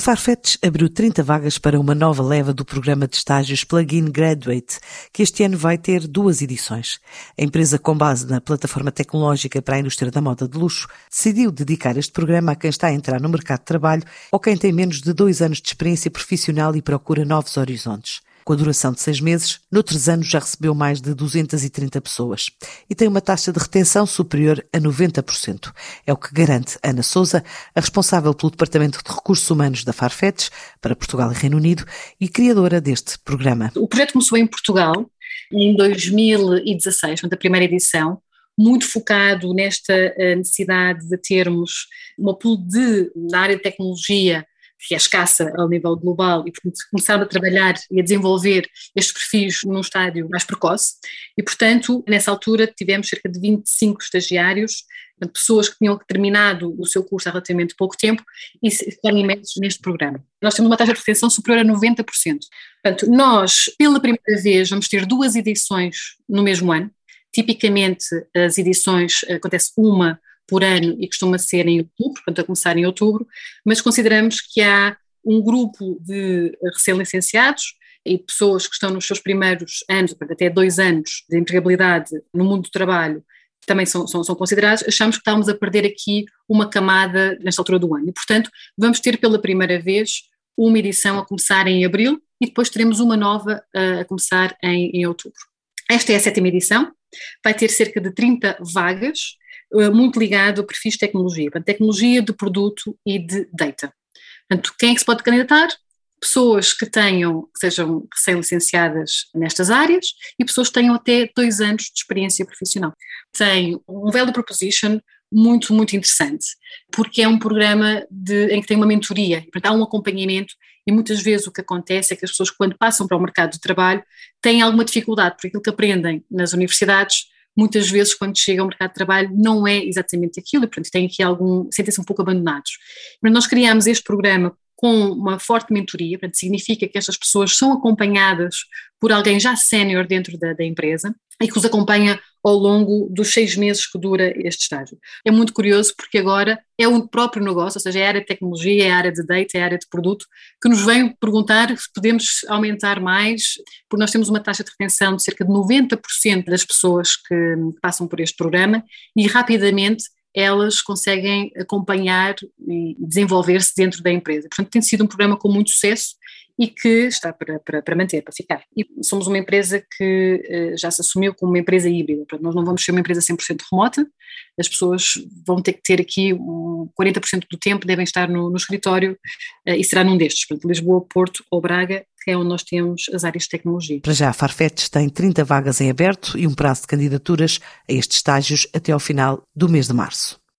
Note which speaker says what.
Speaker 1: A Farfetch abriu 30 vagas para uma nova leva do programa de estágios Plugin Graduate, que este ano vai ter duas edições. A empresa, com base na plataforma tecnológica para a indústria da moda de luxo, decidiu dedicar este programa a quem está a entrar no mercado de trabalho ou quem tem menos de dois anos de experiência profissional e procura novos horizontes com a duração de seis meses, noutros anos já recebeu mais de 230 pessoas e tem uma taxa de retenção superior a 90%. É o que garante Ana Souza, a responsável pelo Departamento de Recursos Humanos da Farfetch para Portugal e Reino Unido e criadora deste programa.
Speaker 2: O projeto começou em Portugal em 2016, a primeira edição, muito focado nesta eh, necessidade de termos uma pool de, na área de tecnologia, que é escassa ao nível global e, portanto, começaram a trabalhar e a desenvolver estes perfis num estádio mais precoce e, portanto, nessa altura tivemos cerca de 25 estagiários, pessoas que tinham terminado o seu curso há relativamente pouco tempo e ficaram imersos neste programa. Nós temos uma taxa de retenção superior a 90%. Portanto, nós, pela primeira vez, vamos ter duas edições no mesmo ano, Tipicamente, as edições acontece uma por ano e costuma ser em outubro, portanto a começar em outubro, mas consideramos que há um grupo de recém-licenciados e pessoas que estão nos seus primeiros anos, até dois anos de empregabilidade no mundo do trabalho, também são, são, são considerados, achamos que estamos a perder aqui uma camada nesta altura do ano. E, portanto, vamos ter pela primeira vez uma edição a começar em abril e depois teremos uma nova a começar em, em outubro. Esta é a sétima edição, vai ter cerca de 30 vagas, eh, muito ligado a perfis de tecnologia, portanto, tecnologia de produto e de data. Portanto, quem é que se pode candidatar? Pessoas que tenham, que sejam recém-licenciadas nestas áreas e pessoas que tenham até dois anos de experiência profissional. Tem um value proposition muito, muito interessante, porque é um programa de, em que tem uma mentoria, portanto, há um acompanhamento e muitas vezes o que acontece é que as pessoas, quando passam para o mercado de trabalho, têm alguma dificuldade, porque aquilo que aprendem nas universidades muitas vezes quando chegam ao mercado de trabalho não é exatamente aquilo e portanto têm aqui algum, sentem-se um pouco abandonados. Mas nós criamos este programa com uma forte mentoria, portanto significa que estas pessoas são acompanhadas por alguém já sénior dentro da, da empresa e que os acompanha ao longo dos seis meses que dura este estágio. É muito curioso porque agora é o próprio negócio, ou seja, é a área de tecnologia, é a área de data, é a área de produto, que nos vem perguntar se podemos aumentar mais, porque nós temos uma taxa de retenção de cerca de 90% das pessoas que passam por este programa e rapidamente elas conseguem acompanhar e desenvolver-se dentro da empresa. Portanto, tem sido um programa com muito sucesso e que está para, para, para manter, para ficar. E somos uma empresa que uh, já se assumiu como uma empresa híbrida, portanto, nós não vamos ser uma empresa 100% remota, as pessoas vão ter que ter aqui um 40% do tempo devem estar no, no escritório uh, e será num destes, portanto, Lisboa, Porto ou Braga, que é onde nós temos as áreas de tecnologia.
Speaker 1: Para já, a Farfetch tem 30 vagas em aberto e um prazo de candidaturas a estes estágios até ao final do mês de março.